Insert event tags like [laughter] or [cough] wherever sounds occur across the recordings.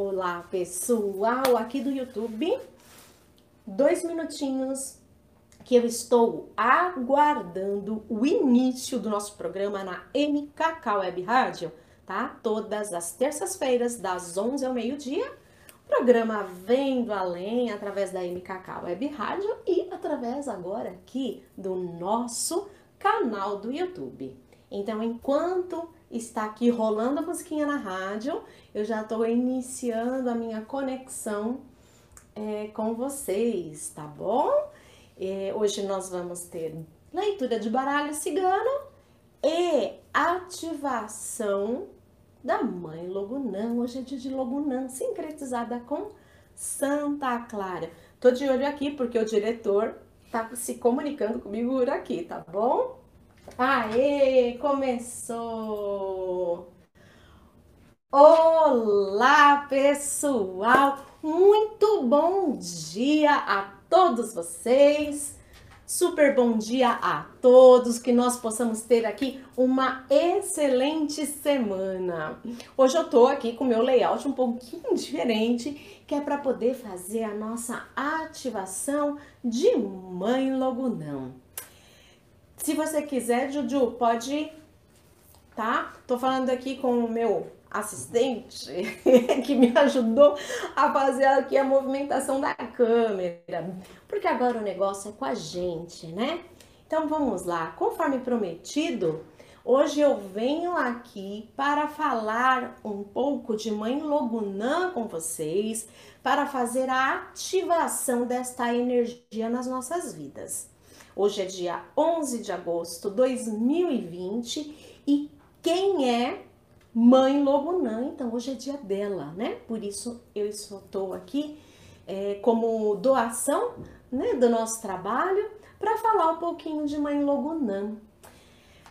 Olá, pessoal aqui do YouTube. Dois minutinhos que eu estou aguardando o início do nosso programa na MKK Web Rádio, tá? Todas as terças-feiras, das 11 ao meio-dia. Programa Vendo Além através da MKK Web Rádio e através agora aqui do nosso canal do YouTube. Então, enquanto está aqui rolando a musiquinha na rádio, eu já estou iniciando a minha conexão é, com vocês, tá bom? É, hoje nós vamos ter leitura de baralho cigano e ativação da mãe Logunã. Hoje é dia de Logunã, sincretizada com Santa Clara. Tô de olho aqui porque o diretor tá se comunicando comigo por aqui, tá bom? Aê, começou! Olá, pessoal! Muito bom dia a todos vocês! Super bom dia a todos, que nós possamos ter aqui uma excelente semana. Hoje eu tô aqui com meu layout um pouquinho diferente, que é para poder fazer a nossa ativação de Mãe Logunão. Se você quiser, Juju, pode, tá? Tô falando aqui com o meu assistente [laughs] que me ajudou a fazer aqui a movimentação da câmera, porque agora o negócio é com a gente, né? Então vamos lá, conforme prometido, hoje eu venho aqui para falar um pouco de Mãe Logunã com vocês, para fazer a ativação desta energia nas nossas vidas. Hoje é dia 11 de agosto de 2020 e quem é Mãe Logunã? Então hoje é dia dela, né? Por isso eu estou aqui é, como doação né, do nosso trabalho para falar um pouquinho de Mãe Logunã.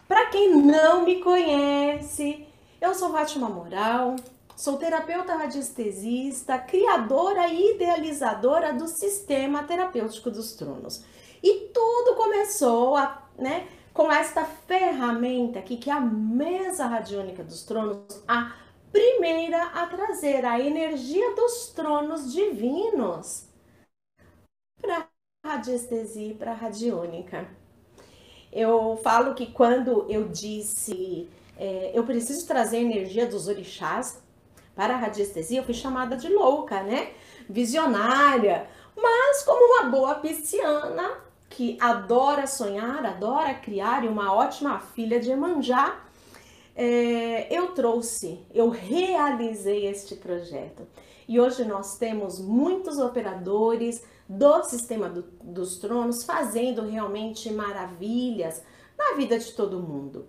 Para quem não me conhece, eu sou Fátima Moral, sou terapeuta radiestesista, criadora e idealizadora do sistema terapêutico dos tronos. E tudo começou a, né, com esta ferramenta aqui, que é a mesa radiônica dos tronos, a primeira a trazer a energia dos tronos divinos para radiestesia e para radiônica. Eu falo que quando eu disse é, eu preciso trazer a energia dos orixás para a radiestesia, eu fui chamada de louca, né? Visionária. Mas como uma boa pisciana, que adora sonhar, adora criar e uma ótima filha de Emanjá, é, eu trouxe, eu realizei este projeto. E hoje nós temos muitos operadores do sistema do, dos tronos fazendo realmente maravilhas na vida de todo mundo.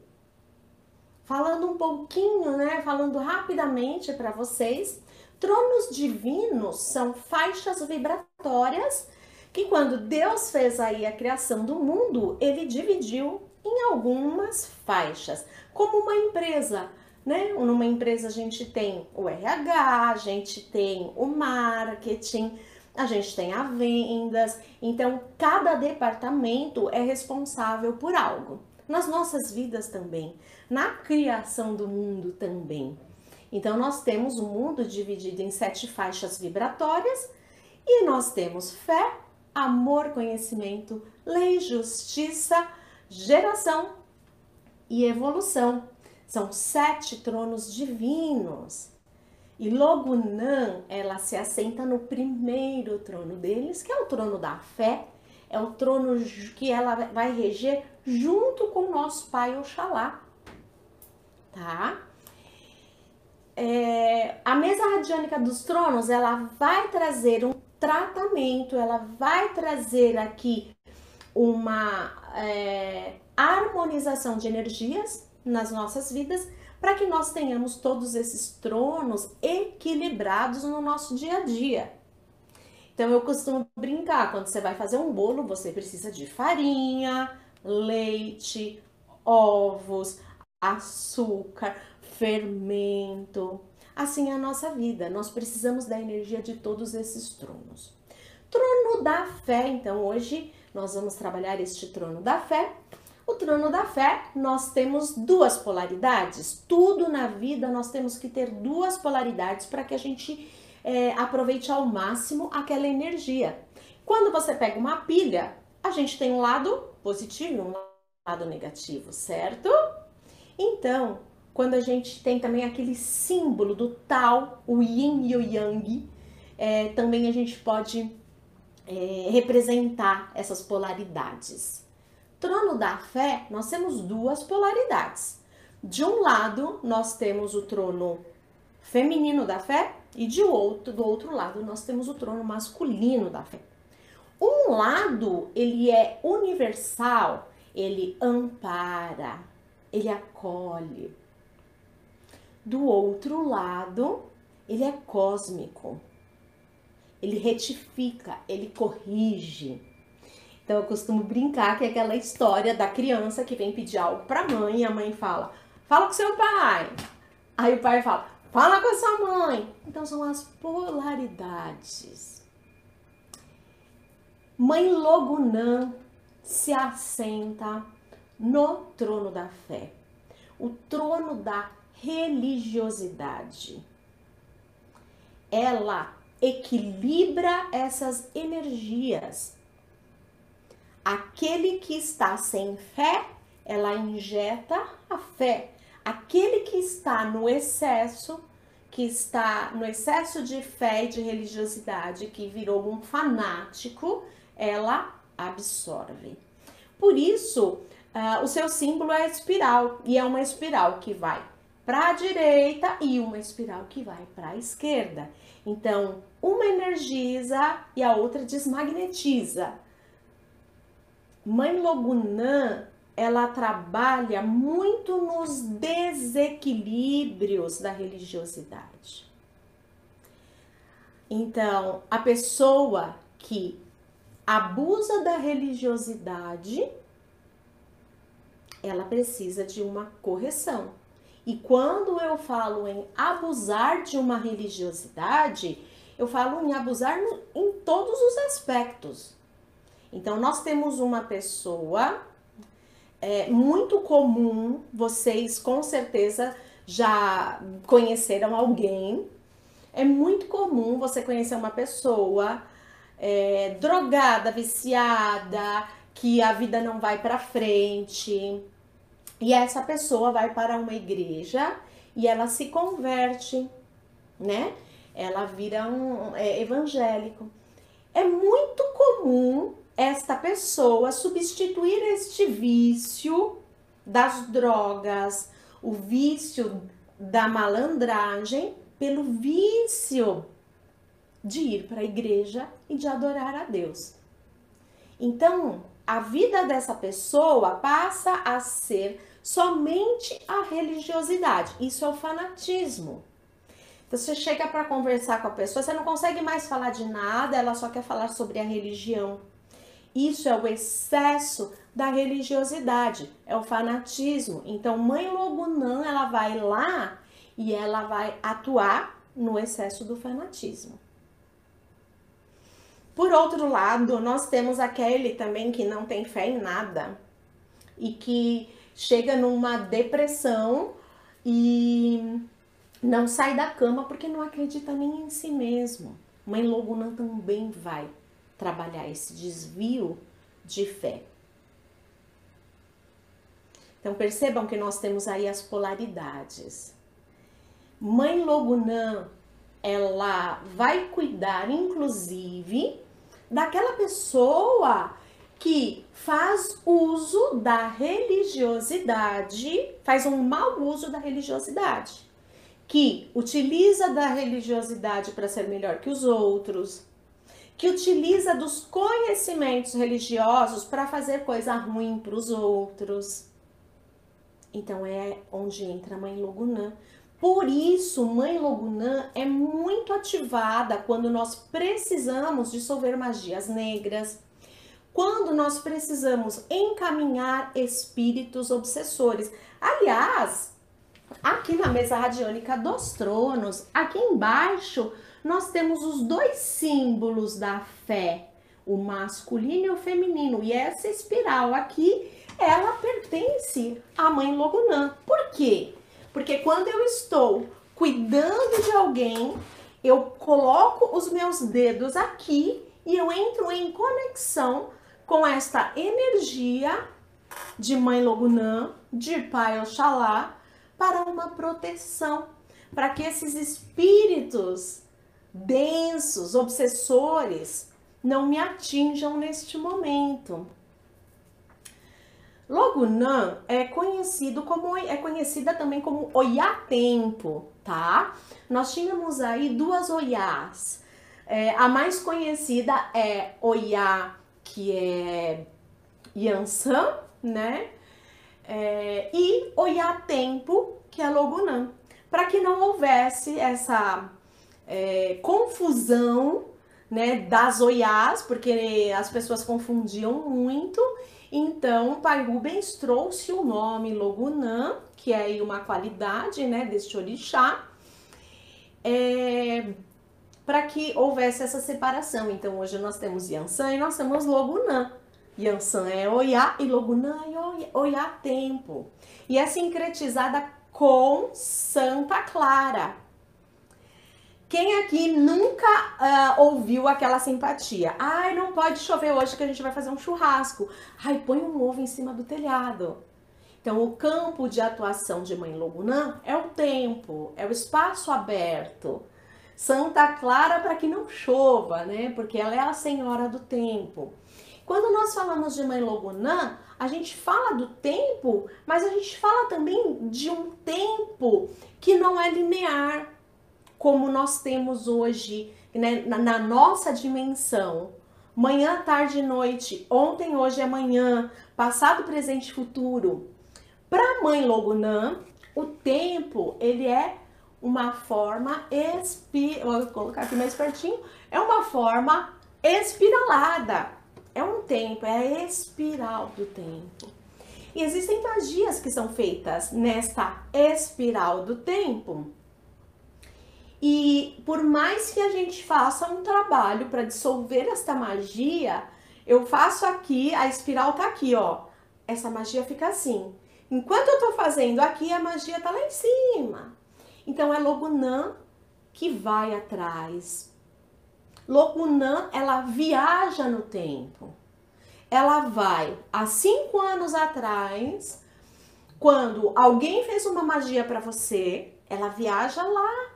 Falando um pouquinho, né, falando rapidamente para vocês, tronos divinos são faixas vibratórias que quando Deus fez aí a criação do mundo, ele dividiu em algumas faixas, como uma empresa, né? Numa empresa a gente tem o RH, a gente tem o marketing, a gente tem a vendas. Então, cada departamento é responsável por algo. Nas nossas vidas também, na criação do mundo também. Então, nós temos o mundo dividido em sete faixas vibratórias e nós temos fé, amor, conhecimento, lei, justiça, geração e evolução. São sete tronos divinos. E Logunã, ela se assenta no primeiro trono deles, que é o trono da fé, é o trono que ela vai reger junto com o nosso pai Oxalá, tá? É, a mesa radiônica dos tronos, ela vai trazer um tratamento, ela vai trazer aqui uma é, harmonização de energias nas nossas vidas para que nós tenhamos todos esses tronos equilibrados no nosso dia a dia. Então eu costumo brincar, quando você vai fazer um bolo, você precisa de farinha, leite, ovos, açúcar, fermento, Assim é a nossa vida, nós precisamos da energia de todos esses tronos. Trono da fé, então hoje nós vamos trabalhar este trono da fé. O trono da fé, nós temos duas polaridades. Tudo na vida nós temos que ter duas polaridades para que a gente é, aproveite ao máximo aquela energia. Quando você pega uma pilha, a gente tem um lado positivo e um lado negativo, certo? Então, quando a gente tem também aquele símbolo do tal, o yin e o yang, é, também a gente pode é, representar essas polaridades. Trono da fé, nós temos duas polaridades. De um lado, nós temos o trono feminino da fé e de outro, do outro lado, nós temos o trono masculino da fé. Um lado, ele é universal, ele ampara, ele acolhe. Do outro lado, ele é cósmico. Ele retifica, ele corrige. Então eu costumo brincar que é aquela história da criança que vem pedir algo para a mãe e a mãe fala: "Fala com seu pai". Aí o pai fala: "Fala com a sua mãe". Então são as polaridades. Mãe Logunã se assenta no trono da fé, o trono da religiosidade. Ela equilibra essas energias. Aquele que está sem fé, ela injeta a fé. Aquele que está no excesso, que está no excesso de fé e de religiosidade, que virou um fanático, ela absorve. Por isso, uh, o seu símbolo é a espiral, e é uma espiral que vai para a direita e uma espiral que vai para a esquerda. Então, uma energiza e a outra desmagnetiza. Mãe Logunã, ela trabalha muito nos desequilíbrios da religiosidade. Então, a pessoa que abusa da religiosidade, ela precisa de uma correção. E quando eu falo em abusar de uma religiosidade, eu falo em abusar em todos os aspectos. Então, nós temos uma pessoa é, muito comum, vocês com certeza já conheceram alguém. É muito comum você conhecer uma pessoa é, drogada, viciada, que a vida não vai para frente e essa pessoa vai para uma igreja e ela se converte, né? Ela vira um é, evangélico. É muito comum esta pessoa substituir este vício das drogas, o vício da malandragem, pelo vício de ir para a igreja e de adorar a Deus. Então, a vida dessa pessoa passa a ser somente a religiosidade. Isso é o fanatismo. Você chega para conversar com a pessoa, você não consegue mais falar de nada, ela só quer falar sobre a religião. Isso é o excesso da religiosidade, é o fanatismo. Então, mãe Logunã, ela vai lá e ela vai atuar no excesso do fanatismo. Por outro lado, nós temos aquele também que não tem fé em nada e que chega numa depressão e não sai da cama porque não acredita nem em si mesmo. Mãe Loguna também vai trabalhar esse desvio de fé. Então percebam que nós temos aí as polaridades. Mãe Logunã, ela vai cuidar, inclusive, daquela pessoa que faz uso da religiosidade, faz um mau uso da religiosidade, que utiliza da religiosidade para ser melhor que os outros, que utiliza dos conhecimentos religiosos para fazer coisa ruim para os outros. Então é onde entra a mãe Logunã, por isso, Mãe Logunã é muito ativada quando nós precisamos dissolver magias negras, quando nós precisamos encaminhar espíritos obsessores. Aliás, aqui na mesa radiônica dos tronos, aqui embaixo, nós temos os dois símbolos da fé, o masculino e o feminino. E essa espiral aqui, ela pertence à mãe Logunã. Por quê? Porque quando eu estou cuidando de alguém, eu coloco os meus dedos aqui e eu entro em conexão com esta energia de Mãe Logunã, de Pai Oxalá, para uma proteção, para que esses espíritos densos, obsessores, não me atinjam neste momento. Logunã é conhecido como é conhecida também como Oiá Tempo, tá? Nós tínhamos aí duas Oiás. É, a mais conhecida é Oiá, que é Yansan, né? É, e Oiá Tempo, que é Logunã. Para que não houvesse essa é, confusão né, das Oiás, porque as pessoas confundiam muito então, Pai Rubens trouxe o nome Logunã, que é uma qualidade né, deste orixá, é, para que houvesse essa separação. Então, hoje nós temos Yansan e nós temos Logunã. Yansan é Oiá e Logunã é Oiá Tempo. E é sincretizada com Santa Clara, quem aqui nunca uh, ouviu aquela simpatia? Ai, não pode chover hoje que a gente vai fazer um churrasco. Ai, põe um ovo em cima do telhado. Então, o campo de atuação de Mãe Logunã é o tempo, é o espaço aberto. Santa Clara para que não chova, né? Porque ela é a senhora do tempo. Quando nós falamos de Mãe Logunã, a gente fala do tempo, mas a gente fala também de um tempo que não é linear como nós temos hoje, né, na, na nossa dimensão. Manhã, tarde e noite, ontem, hoje amanhã, passado, presente e futuro. Para mãe Logunã, o tempo, ele é uma forma espi... vou colocar aqui mais pertinho, é uma forma espiralada. É um tempo, é a espiral do tempo. E existem magias que são feitas nesta espiral do tempo. E por mais que a gente faça um trabalho para dissolver esta magia, eu faço aqui, a espiral tá aqui, ó. Essa magia fica assim. Enquanto eu tô fazendo aqui, a magia tá lá em cima. Então é Logunã que vai atrás. Logunã, ela viaja no tempo. Ela vai há cinco anos atrás, quando alguém fez uma magia para você, ela viaja lá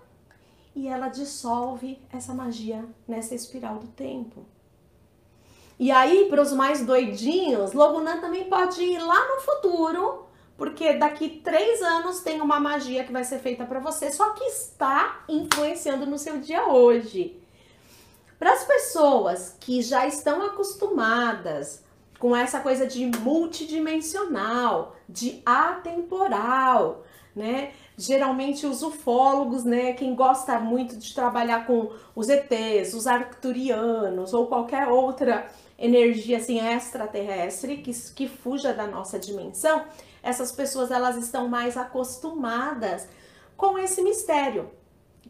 e ela dissolve essa magia nessa espiral do tempo. E aí, para os mais doidinhos, Logunã também pode ir lá no futuro, porque daqui três anos tem uma magia que vai ser feita para você, só que está influenciando no seu dia hoje. Para as pessoas que já estão acostumadas com essa coisa de multidimensional, de atemporal, né? geralmente os ufólogos, né, quem gosta muito de trabalhar com os ETs, os arcturianos ou qualquer outra energia assim extraterrestre que, que fuja da nossa dimensão, essas pessoas elas estão mais acostumadas com esse mistério.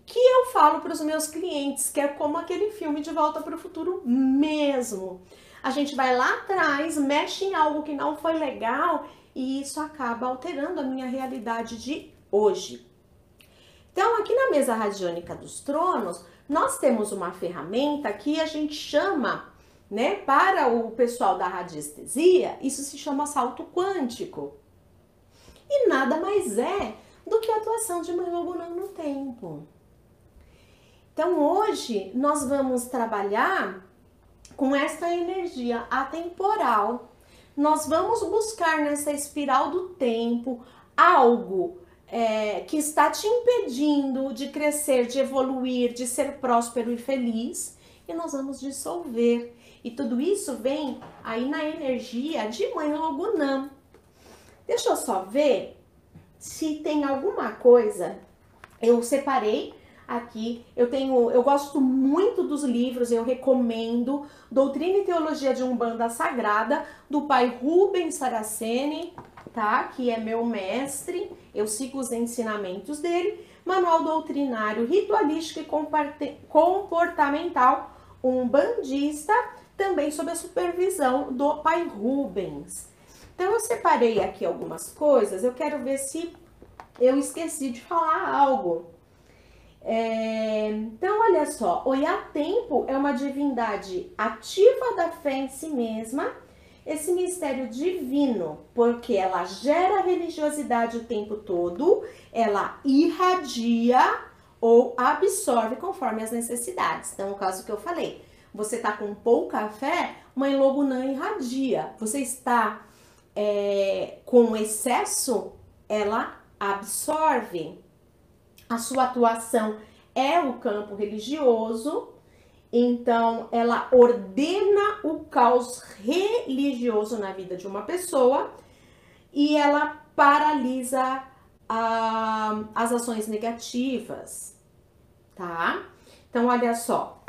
Que eu falo para os meus clientes, que é como aquele filme de Volta para o Futuro mesmo. A gente vai lá atrás, mexe em algo que não foi legal e isso acaba alterando a minha realidade de hoje. Então, aqui na mesa radiônica dos tronos, nós temos uma ferramenta que a gente chama, né, para o pessoal da radiestesia, isso se chama salto quântico. E nada mais é do que a atuação de Manoguna no tempo. Então, hoje nós vamos trabalhar com essa energia atemporal. Nós vamos buscar nessa espiral do tempo algo é, que está te impedindo de crescer, de evoluir, de ser próspero e feliz, e nós vamos dissolver. E tudo isso vem aí na energia de Mãe Logunã. Deixa eu só ver se tem alguma coisa. Eu separei aqui. Eu tenho, eu gosto muito dos livros, eu recomendo Doutrina e Teologia de Umbanda Sagrada do pai Rubens Saraceni, tá? Que é meu mestre, eu sigo os ensinamentos dele. Manual doutrinário, ritualístico e comportamental, um bandista, também sob a supervisão do pai Rubens. Então eu separei aqui algumas coisas, eu quero ver se eu esqueci de falar algo. É, então, olha só, Oiá Tempo é uma divindade ativa da fé em si mesma, esse mistério divino, porque ela gera religiosidade o tempo todo, ela irradia ou absorve conforme as necessidades. Então, o caso que eu falei, você está com pouca fé, Mãe Logunã irradia. Você está é, com excesso, ela absorve. A sua atuação é o campo religioso, então ela ordena o caos religioso na vida de uma pessoa e ela paralisa ah, as ações negativas, tá? Então, olha só,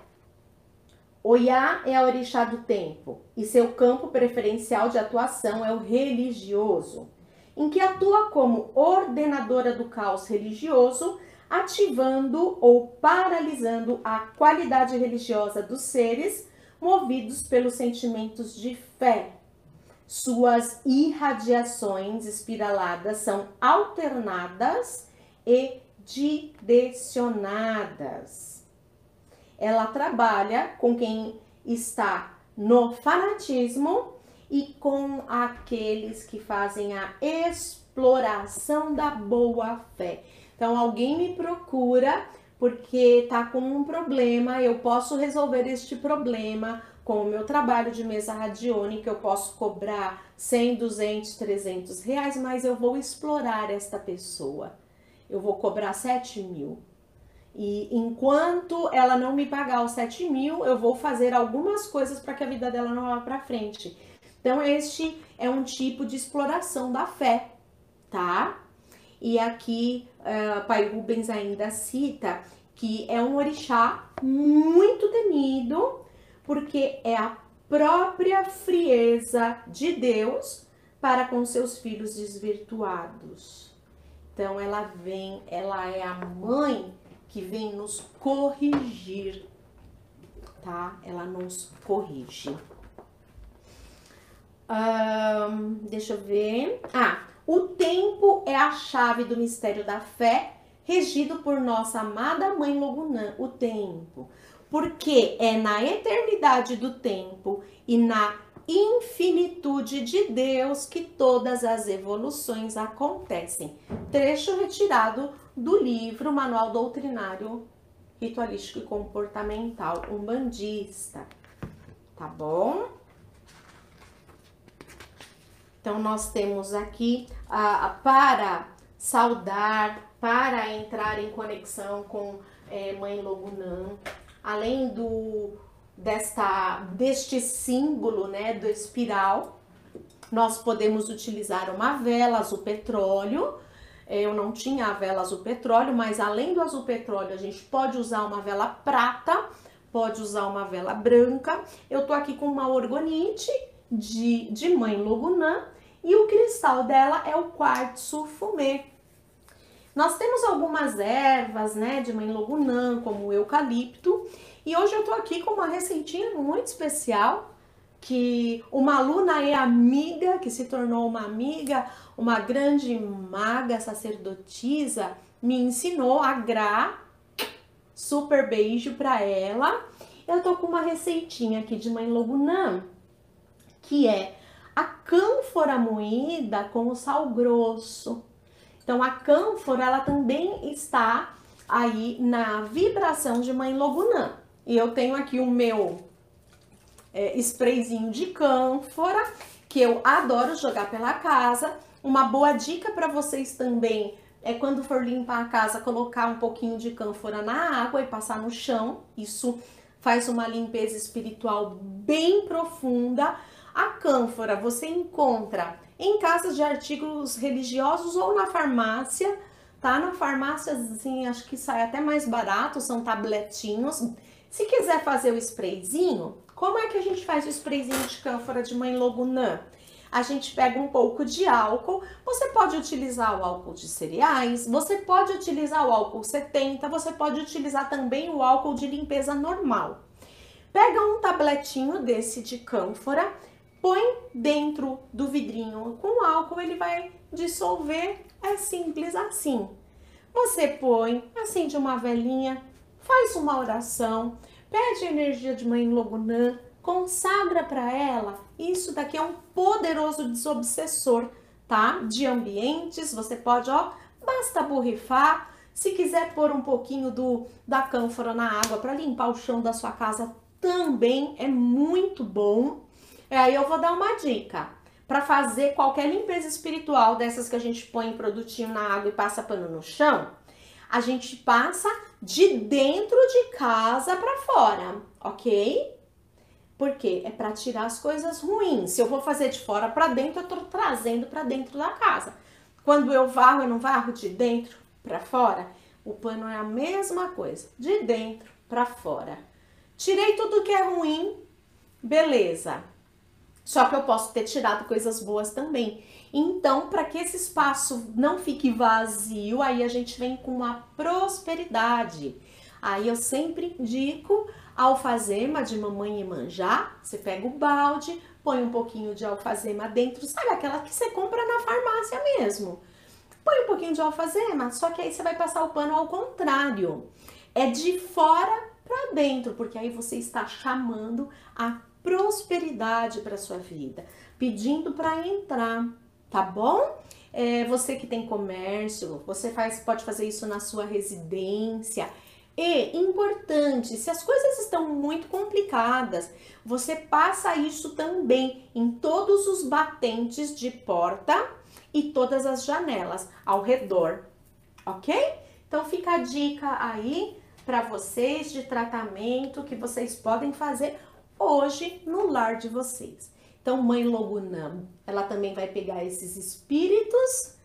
Oiá é a orixá do tempo e seu campo preferencial de atuação é o religioso, em que atua como ordenadora do caos religioso, ativando ou paralisando a qualidade religiosa dos seres movidos pelos sentimentos de fé. Suas irradiações espiraladas são alternadas e direcionadas ela trabalha com quem está no fanatismo e com aqueles que fazem a exploração da boa fé. Então, alguém me procura porque tá com um problema, eu posso resolver este problema com o meu trabalho de mesa radiônica, eu posso cobrar 100, 200, 300 reais, mas eu vou explorar esta pessoa. Eu vou cobrar 7 mil. E enquanto ela não me pagar os 7 mil, eu vou fazer algumas coisas para que a vida dela não vá para frente. Então, este é um tipo de exploração da fé, tá? E aqui, uh, Pai Rubens ainda cita que é um orixá muito temido, porque é a própria frieza de Deus para com seus filhos desvirtuados. Então, ela vem, ela é a mãe que vem nos corrigir, tá? Ela nos corrige. Um, deixa eu ver. Ah, o tempo é a chave do mistério da fé, regido por nossa amada mãe Logunã, o tempo. Porque é na eternidade do tempo e na infinitude de Deus que todas as evoluções acontecem. Trecho retirado do livro Manual Doutrinário Ritualístico e Comportamental Umbandista. Tá bom? Então, nós temos aqui ah, para saudar, para entrar em conexão com é, Mãe Logunã, além do desta deste símbolo, né, do espiral, nós podemos utilizar uma vela azul petróleo. Eu não tinha a vela azul petróleo, mas além do azul petróleo, a gente pode usar uma vela prata, pode usar uma vela branca. Eu tô aqui com uma orgonite de, de mãe Logunã e o cristal dela é o quartzo fumê. Nós temos algumas ervas, né, de mãe Logunã, como o eucalipto, e hoje eu tô aqui com uma receitinha muito especial que uma aluna e amiga, que se tornou uma amiga, uma grande maga sacerdotisa, me ensinou a gra. Super beijo para ela. Eu tô com uma receitinha aqui de mãe Logunã, que é a cânfora moída com sal grosso. Então a cânfora ela também está aí na vibração de mãe Logunã. E eu tenho aqui o meu é, sprayzinho de cânfora, que eu adoro jogar pela casa. Uma boa dica para vocês também é quando for limpar a casa, colocar um pouquinho de cânfora na água e passar no chão. Isso faz uma limpeza espiritual bem profunda. A cânfora você encontra em casas de artigos religiosos ou na farmácia, tá? Na farmácia, assim, acho que sai até mais barato, são tabletinhos. Se quiser fazer o sprayzinho, como é que a gente faz o sprayzinho de cânfora de mãe Logunã? A gente pega um pouco de álcool, você pode utilizar o álcool de cereais, você pode utilizar o álcool 70, você pode utilizar também o álcool de limpeza normal. Pega um tabletinho desse de cânfora, põe dentro do vidrinho com álcool, ele vai dissolver, é simples assim. Você põe, acende uma velinha, faz uma oração, pede energia de Mãe Logunã, consagra para ela. Isso daqui é um poderoso desobsessor, tá? De ambientes, você pode, ó, basta borrifar. Se quiser pôr um pouquinho do da cânfora na água para limpar o chão da sua casa, também é muito bom. É, aí eu vou dar uma dica. Para fazer qualquer limpeza espiritual dessas que a gente põe produtinho na água e passa pano no chão, a gente passa de dentro de casa para fora, ok? Porque é para tirar as coisas ruins. Se eu vou fazer de fora para dentro, eu tô trazendo para dentro da casa. Quando eu varro, eu não varro de dentro para fora. O pano é a mesma coisa, de dentro para fora. Tirei tudo que é ruim, beleza. Só que eu posso ter tirado coisas boas também. Então, para que esse espaço não fique vazio, aí a gente vem com a prosperidade. Aí eu sempre indico alfazema de mamãe e manjar. Você pega o balde, põe um pouquinho de alfazema dentro, sabe aquela que você compra na farmácia mesmo. Põe um pouquinho de alfazema, só que aí você vai passar o pano ao contrário. É de fora para dentro, porque aí você está chamando a prosperidade para sua vida, pedindo para entrar, tá bom? É, você que tem comércio, você faz, pode fazer isso na sua residência. E importante, se as coisas estão muito complicadas, você passa isso também em todos os batentes de porta e todas as janelas ao redor, ok? Então fica a dica aí para vocês de tratamento que vocês podem fazer hoje no lar de vocês. Então, Mãe Logunam, ela também vai pegar esses espíritos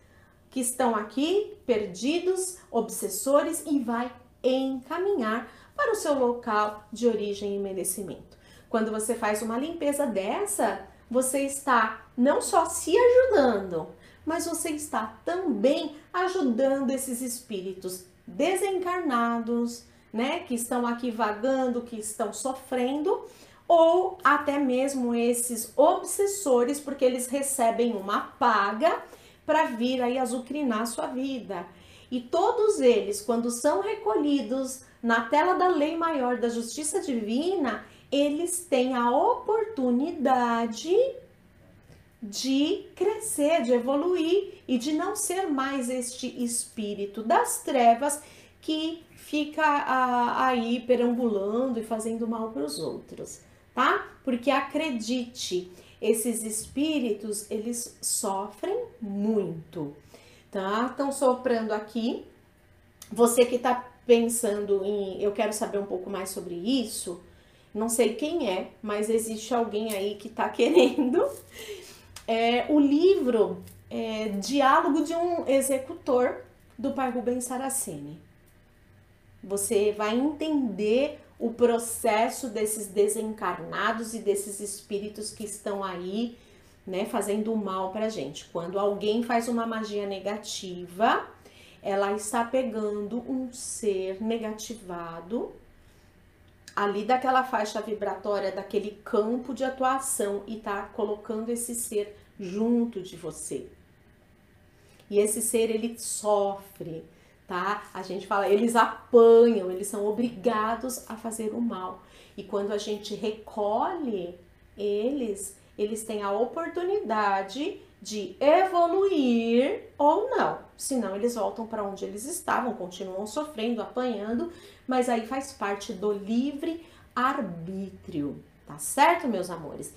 que estão aqui, perdidos, obsessores, e vai encaminhar para o seu local de origem e merecimento. Quando você faz uma limpeza dessa, você está não só se ajudando, mas você está também ajudando esses espíritos desencarnados, né, que estão aqui vagando, que estão sofrendo, ou até mesmo esses obsessores, porque eles recebem uma paga para vir aí azucrinar sua vida. E todos eles, quando são recolhidos na tela da lei maior da justiça divina, eles têm a oportunidade de crescer, de evoluir e de não ser mais este espírito das trevas que fica a, aí perambulando e fazendo mal para os outros tá? Porque acredite, esses espíritos, eles sofrem muito, tá? Estão soprando aqui. Você que tá pensando em, eu quero saber um pouco mais sobre isso, não sei quem é, mas existe alguém aí que tá [laughs] querendo. É, o livro é Diálogo de um Executor, do pai Rubens Saraceni. Você vai entender o processo desses desencarnados e desses espíritos que estão aí, né, fazendo mal pra gente. Quando alguém faz uma magia negativa, ela está pegando um ser negativado ali daquela faixa vibratória, daquele campo de atuação e tá colocando esse ser junto de você. E esse ser ele sofre, tá? A gente fala, eles apanham, eles são obrigados a fazer o mal. E quando a gente recolhe eles, eles têm a oportunidade de evoluir ou não. Senão eles voltam para onde eles estavam, continuam sofrendo, apanhando, mas aí faz parte do livre arbítrio, tá certo, meus amores?